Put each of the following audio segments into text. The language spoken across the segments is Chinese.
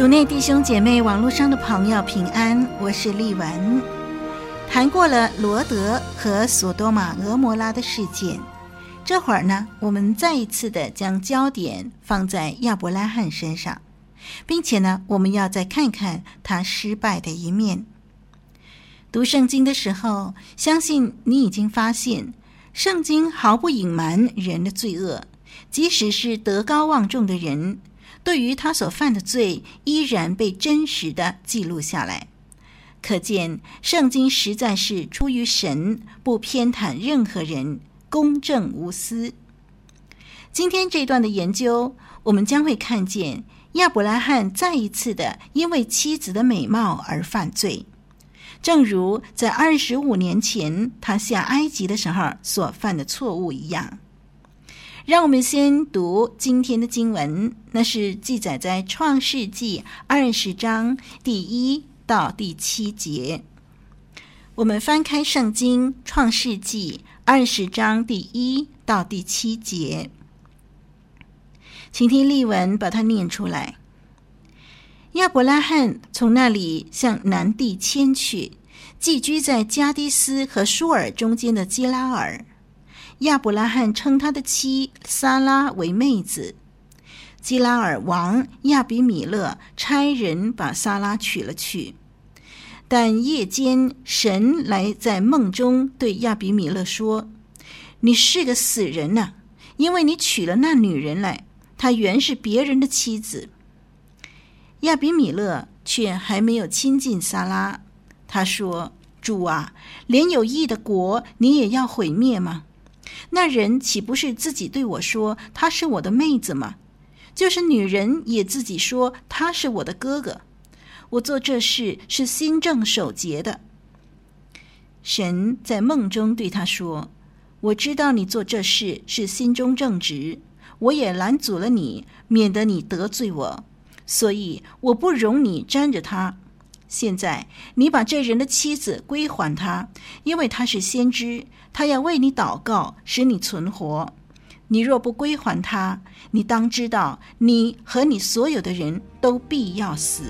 主内弟兄姐妹，网络上的朋友平安，我是丽文。谈过了罗德和索多玛、蛾摩拉的事件，这会儿呢，我们再一次的将焦点放在亚伯拉罕身上，并且呢，我们要再看看他失败的一面。读圣经的时候，相信你已经发现，圣经毫不隐瞒人的罪恶，即使是德高望重的人。对于他所犯的罪，依然被真实的记录下来，可见圣经实在是出于神，不偏袒任何人，公正无私。今天这段的研究，我们将会看见亚伯拉罕再一次的因为妻子的美貌而犯罪，正如在二十五年前他下埃及的时候所犯的错误一样。让我们先读今天的经文，那是记载在创世纪二十章第一到第七节。我们翻开圣经创世纪二十章第一到第七节，请听例文把它念出来。亚伯拉罕从那里向南地迁去，寄居在迦低斯和舒尔中间的基拉尔。亚伯拉罕称他的妻撒拉为妹子。基拉尔王亚比米勒差人把撒拉娶了去，但夜间神来在梦中对亚比米勒说：“你是个死人呐，因为你娶了那女人来，她原是别人的妻子。”亚比米勒却还没有亲近撒拉，他说：“主啊，连有义的国你也要毁灭吗？”那人岂不是自己对我说她是我的妹子吗？就是女人也自己说他是我的哥哥。我做这事是心正守节的。神在梦中对他说：“我知道你做这事是心中正直，我也拦阻了你，免得你得罪我，所以我不容你沾着他。现在你把这人的妻子归还他，因为他是先知。”他要为你祷告，使你存活。你若不归还他，你当知道，你和你所有的人都必要死。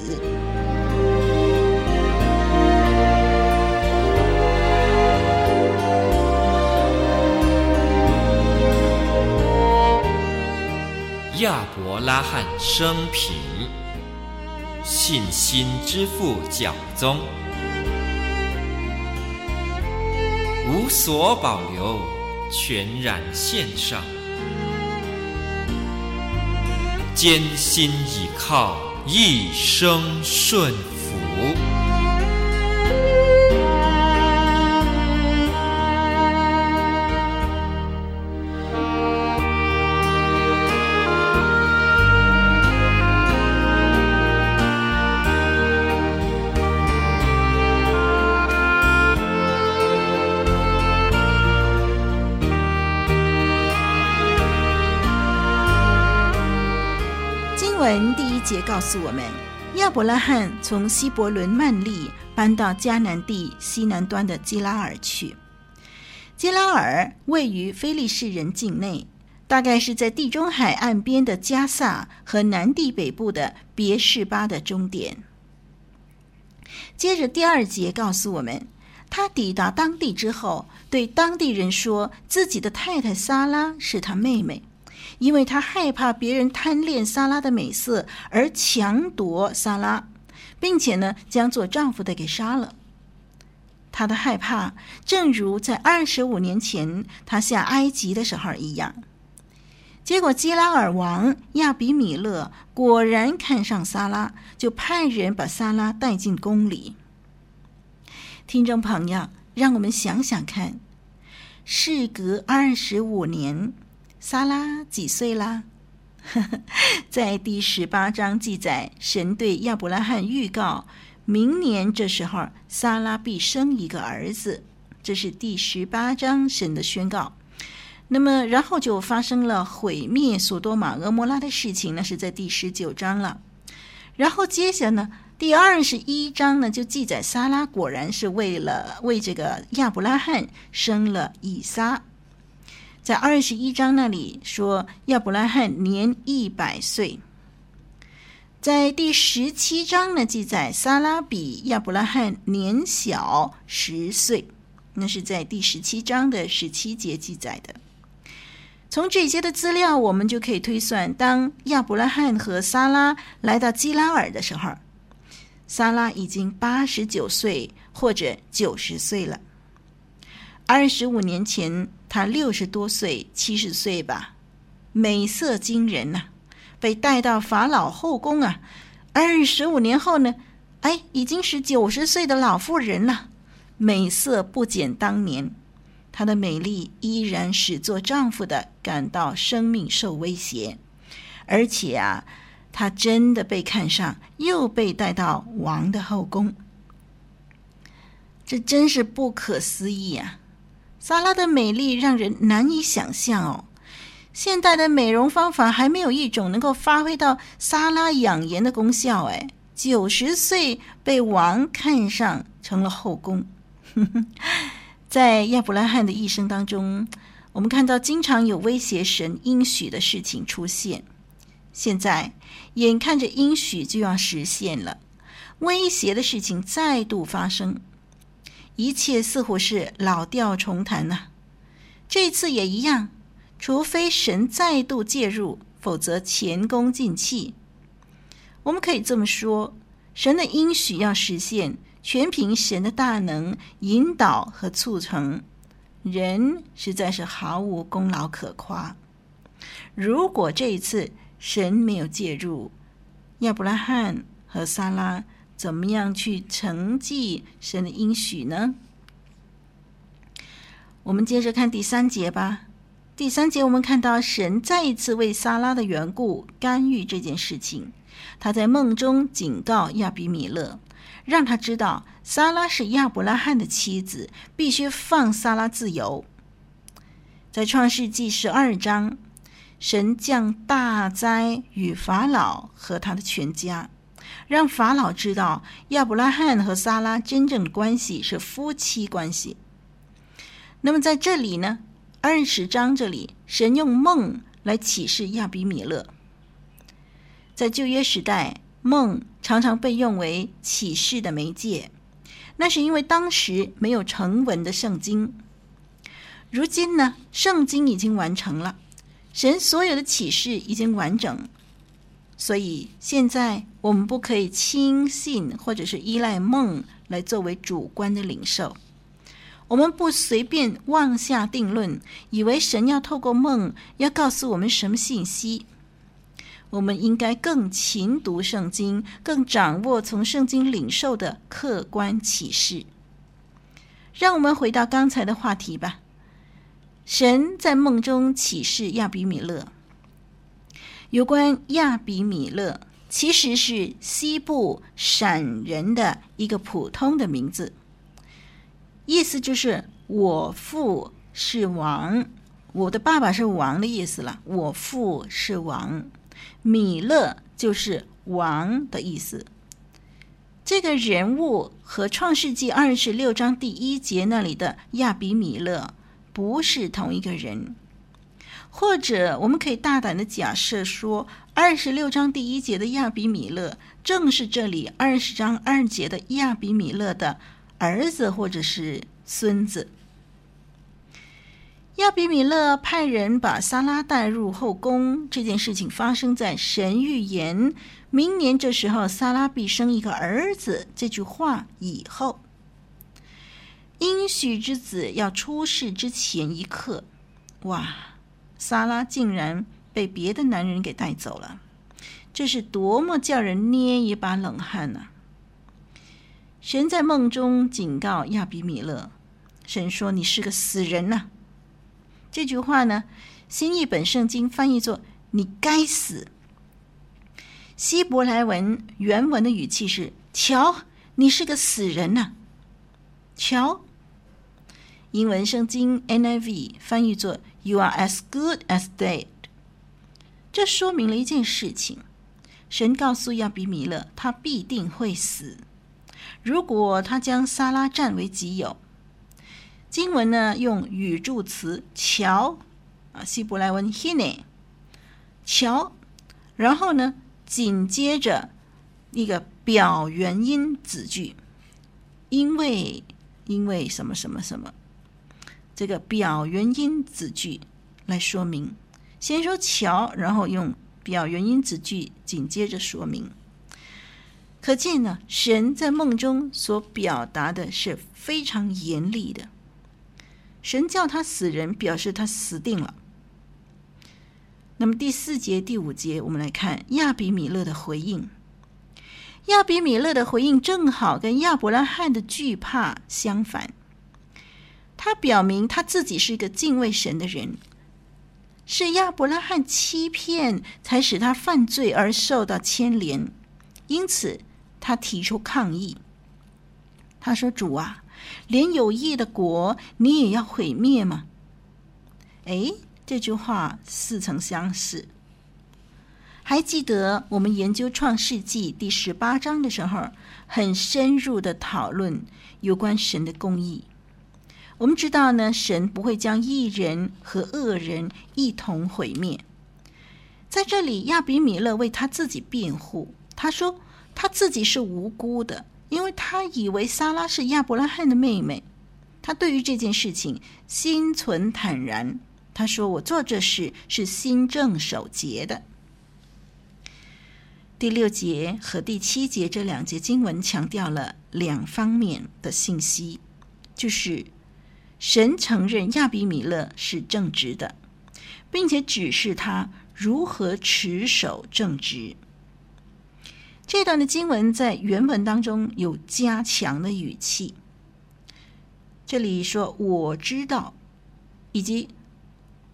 亚伯拉罕生平，信心之父教宗。无所保留，全然献上，艰辛倚靠，一生顺服。文第一节告诉我们，亚伯拉罕从希伯伦曼利搬到迦南地西南端的基拉尔去。基拉尔位于非利士人境内，大概是在地中海岸边的加萨和南地北部的别是巴的终点。接着第二节告诉我们，他抵达当地之后，对当地人说自己的太太撒拉是他妹妹。因为他害怕别人贪恋萨拉的美色而强夺萨拉，并且呢，将做丈夫的给杀了。他的害怕，正如在二十五年前他下埃及的时候一样。结果基拉尔王亚比米勒果然看上萨拉，就派人把萨拉带进宫里。听众朋友，让我们想想看，事隔二十五年。撒拉几岁啦？在第十八章记载，神对亚伯拉罕预告，明年这时候撒拉必生一个儿子。这是第十八章神的宣告。那么，然后就发生了毁灭索多玛、蛾摩拉的事情，那是在第十九章了。然后接下来呢，第二十一章呢就记载，撒拉果然是为了为这个亚伯拉罕生了以撒。在二十一章那里说，亚伯拉罕年一百岁。在第十七章呢，记载撒拉比亚伯拉罕年小十岁，那是在第十七章的十七节记载的。从这些的资料，我们就可以推算，当亚伯拉罕和撒拉来到基拉尔的时候，撒拉已经八十九岁或者九十岁了。二十五年前，他六十多岁，七十岁吧，美色惊人呐、被带到法老后宫啊。二十五年后呢，哎，已经是九十岁的老妇人了，美色不减当年。她的美丽依然使做丈夫的感到生命受威胁，而且啊，她真的被看上，又被带到王的后宫，这真是不可思议啊！撒拉的美丽让人难以想象哦。现代的美容方法还没有一种能够发挥到撒拉养颜的功效。哎，九十岁被王看上，成了后宫。在亚伯拉罕的一生当中，我们看到经常有威胁神应许的事情出现。现在眼看着应许就要实现了，威胁的事情再度发生。一切似乎是老调重弹呐、啊，这次也一样。除非神再度介入，否则前功尽弃。我们可以这么说：神的应许要实现，全凭神的大能引导和促成，人实在是毫无功劳可夸。如果这一次神没有介入，亚伯拉罕和撒拉。怎么样去承继神的应许呢？我们接着看第三节吧。第三节我们看到神再一次为撒拉的缘故干预这件事情。他在梦中警告亚比米勒，让他知道撒拉是亚伯拉罕的妻子，必须放撒拉自由。在创世纪十二章，神降大灾与法老和他的全家。让法老知道亚伯拉罕和撒拉真正的关系是夫妻关系。那么在这里呢，二十章这里，神用梦来启示亚比米勒。在旧约时代，梦常常被用为启示的媒介，那是因为当时没有成文的圣经。如今呢，圣经已经完成了，神所有的启示已经完整。所以现在我们不可以轻信或者是依赖梦来作为主观的领受。我们不随便妄下定论，以为神要透过梦要告诉我们什么信息。我们应该更勤读圣经，更掌握从圣经领受的客观启示。让我们回到刚才的话题吧。神在梦中启示亚比米勒。有关亚比米勒，其实是西部闪人的一个普通的名字，意思就是我父是王，我的爸爸是王的意思了。我父是王，米勒就是王的意思。这个人物和创世纪二十六章第一节那里的亚比米勒不是同一个人。或者，我们可以大胆的假设说，二十六章第一节的亚比米勒，正是这里二十章二节的亚比米勒的儿子或者是孙子。亚比米勒派人把撒拉带入后宫，这件事情发生在神预言明年这时候撒拉必生一个儿子这句话以后，应许之子要出世之前一刻，哇！撒拉竟然被别的男人给带走了，这是多么叫人捏一把冷汗呐！神在梦中警告亚比米勒，神说：“你是个死人呐！”这句话呢，新译本圣经翻译作：“你该死。”希伯来文原文的语气是：“瞧，你是个死人呐、！”瞧，英文圣经 NIV 翻译作 “You are as good as dead”。这说明了一件事情：神告诉亚比米勒，他必定会死。如果他将撒拉占为己有，经文呢用语助词“瞧”啊，希伯来文 “hine”，瞧，然后呢紧接着一个表原因子句，因为因为什么什么什么，这个表原因子句来说明，先说“瞧”，然后用表原因子句紧接着说明。可见呢，神在梦中所表达的是非常严厉的。神叫他死人，表示他死定了。那么第四节、第五节，我们来看亚比米勒的回应。亚比米勒的回应正好跟亚伯拉罕的惧怕相反。他表明他自己是一个敬畏神的人，是亚伯拉罕欺骗才使他犯罪而受到牵连，因此。他提出抗议，他说：“主啊，连有益的国你也要毁灭吗？”哎，这句话似曾相识。还记得我们研究创世纪第十八章的时候，很深入的讨论有关神的公义。我们知道呢，神不会将义人和恶人一同毁灭。在这里，亚比米勒为他自己辩护，他说。他自己是无辜的，因为他以为撒拉是亚伯拉罕的妹妹。他对于这件事情心存坦然。他说：“我做这事是心正守节的。”第六节和第七节这两节经文强调了两方面的信息，就是神承认亚比米勒是正直的，并且指示他如何持守正直。这段的经文在原文当中有加强的语气，这里说“我知道”，以及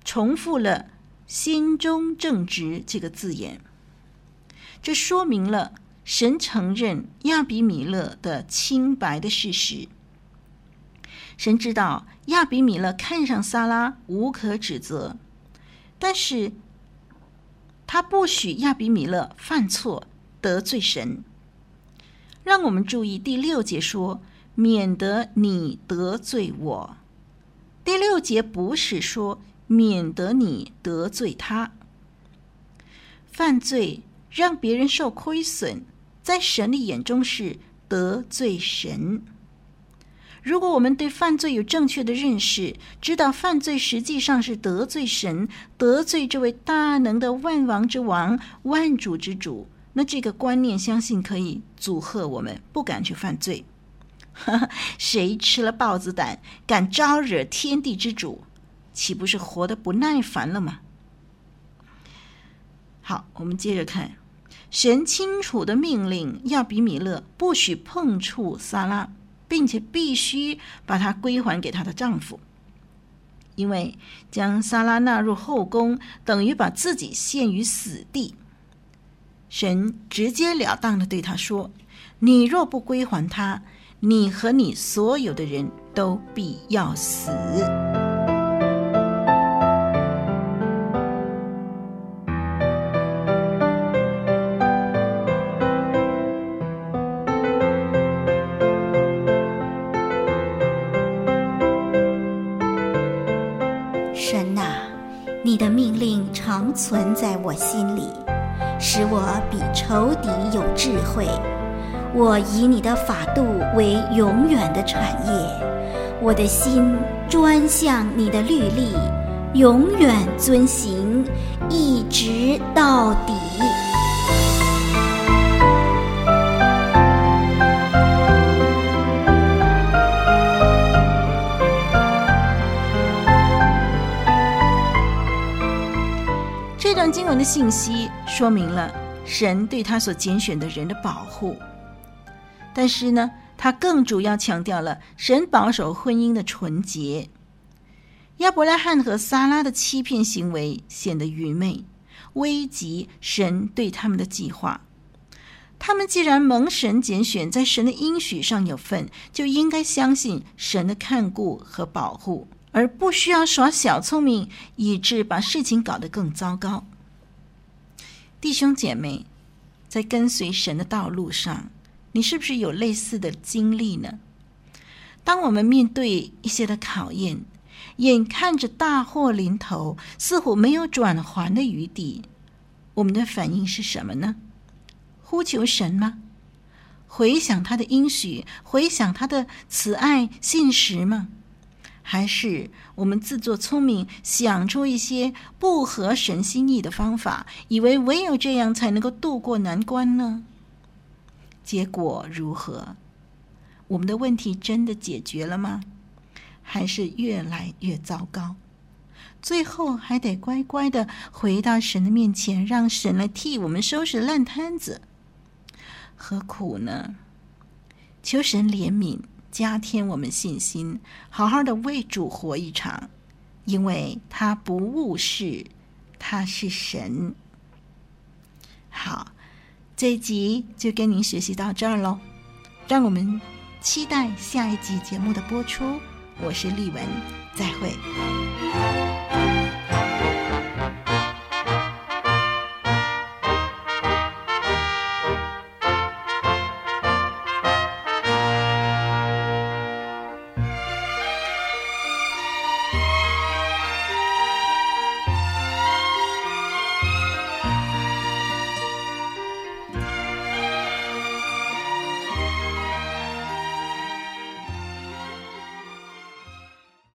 重复了“心中正直”这个字眼，这说明了神承认亚比米勒的清白的事实。神知道亚比米勒看上撒拉无可指责，但是他不许亚比米勒犯错。得罪神，让我们注意第六节说：“免得你得罪我。”第六节不是说免得你得罪他。犯罪让别人受亏损，在神的眼中是得罪神。如果我们对犯罪有正确的认识，知道犯罪实际上是得罪神，得罪这位大能的万王之王、万主之主。那这个观念，相信可以阻吓我们不敢去犯罪。谁吃了豹子胆，敢招惹天地之主，岂不是活得不耐烦了吗？好，我们接着看，神清楚的命令亚比米勒不许碰触撒拉，并且必须把她归还给她的丈夫，因为将莎拉纳入后宫，等于把自己陷于死地。神直截了当的对他说：“你若不归还她，你和你所有的人都必要死。”常存在我心里。使我比仇敌有智慧，我以你的法度为永远的产业，我的心专向你的律例，永远遵行，一直到底。文的信息说明了神对他所拣选的人的保护，但是呢，他更主要强调了神保守婚姻的纯洁。亚伯拉罕和撒拉的欺骗行为显得愚昧，危及神对他们的计划。他们既然蒙神拣选，在神的应许上有份，就应该相信神的看顾和保护，而不需要耍小聪明，以致把事情搞得更糟糕。弟兄姐妹，在跟随神的道路上，你是不是有类似的经历呢？当我们面对一些的考验，眼看着大祸临头，似乎没有转圜的余地，我们的反应是什么呢？呼求神吗？回想他的应许，回想他的慈爱信实吗？还是我们自作聪明，想出一些不合神心意的方法，以为唯有这样才能够渡过难关呢？结果如何？我们的问题真的解决了吗？还是越来越糟糕？最后还得乖乖的回到神的面前，让神来替我们收拾烂摊子。何苦呢？求神怜悯，加添我们信心，好好的为主活一场，因为他不误事，他是神。好，这一集就跟您学习到这儿喽，让我们期待下一集节目的播出。我是丽文，再会。